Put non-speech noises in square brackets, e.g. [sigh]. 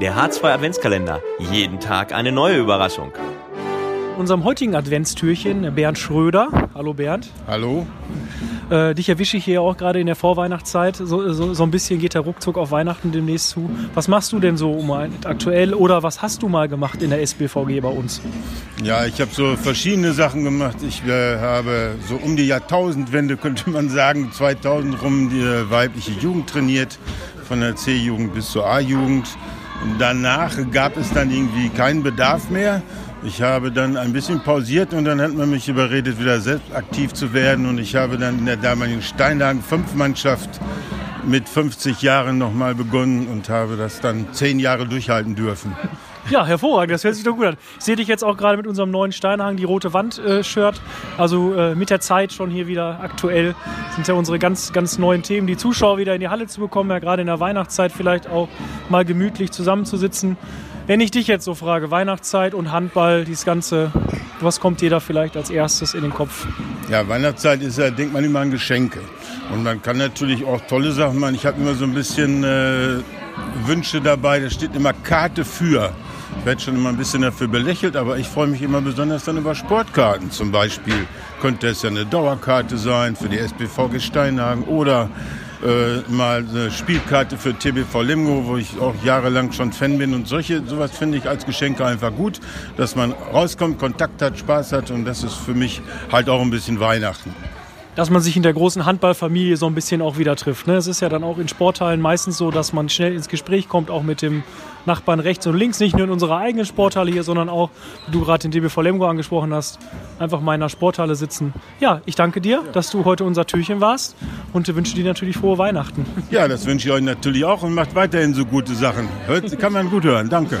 Der H2 Adventskalender. Jeden Tag eine neue Überraschung. Unserem heutigen Adventstürchen Bernd Schröder. Hallo Bernd. Hallo. Äh, dich erwische ich hier auch gerade in der Vorweihnachtszeit. So, so, so, ein bisschen geht der Ruckzuck auf Weihnachten demnächst zu. Was machst du denn so aktuell oder was hast du mal gemacht in der SBVG bei uns? Ja, ich habe so verschiedene Sachen gemacht. Ich äh, habe so um die Jahrtausendwende, [laughs] könnte man sagen, 2000 rum die weibliche Jugend trainiert, von der C-Jugend bis zur A-Jugend. Danach gab es dann irgendwie keinen Bedarf mehr. Ich habe dann ein bisschen pausiert und dann hat man mich überredet, wieder selbst aktiv zu werden. Und ich habe dann in der damaligen Steinlagen Fünfmannschaft mit 50 Jahren nochmal begonnen und habe das dann zehn Jahre durchhalten dürfen. Ja, hervorragend, das hört sich doch gut an. Ich sehe dich jetzt auch gerade mit unserem neuen Steinhagen, die rote Wand-Shirt. Äh, also äh, mit der Zeit schon hier wieder aktuell. Das sind ja unsere ganz, ganz neuen Themen, die Zuschauer wieder in die Halle zu bekommen, ja gerade in der Weihnachtszeit vielleicht auch mal gemütlich zusammenzusitzen. Wenn ich dich jetzt so frage, Weihnachtszeit und Handball, dieses Ganze, was kommt dir da vielleicht als erstes in den Kopf? Ja, Weihnachtszeit ist ja, denkt man immer an Geschenke. Und man kann natürlich auch tolle Sachen machen. Ich habe immer so ein bisschen äh, Wünsche dabei, da steht immer Karte für. Ich werde schon immer ein bisschen dafür belächelt, aber ich freue mich immer besonders dann über Sportkarten. Zum Beispiel könnte es ja eine Dauerkarte sein für die SBV Steinhagen oder äh, mal eine Spielkarte für TBV Limgo, wo ich auch jahrelang schon Fan bin. Und solche, sowas finde ich als Geschenke einfach gut, dass man rauskommt, Kontakt hat, Spaß hat und das ist für mich halt auch ein bisschen Weihnachten dass man sich in der großen Handballfamilie so ein bisschen auch wieder trifft. Ne? Es ist ja dann auch in Sporthallen meistens so, dass man schnell ins Gespräch kommt, auch mit dem Nachbarn rechts und links, nicht nur in unserer eigenen Sporthalle hier, sondern auch, wie du gerade den DBV Lemgo angesprochen hast, einfach mal in der Sporthalle sitzen. Ja, ich danke dir, dass du heute unser Türchen warst und wünsche dir natürlich frohe Weihnachten. Ja, das wünsche ich euch natürlich auch und macht weiterhin so gute Sachen. Hört, kann man gut hören. Danke.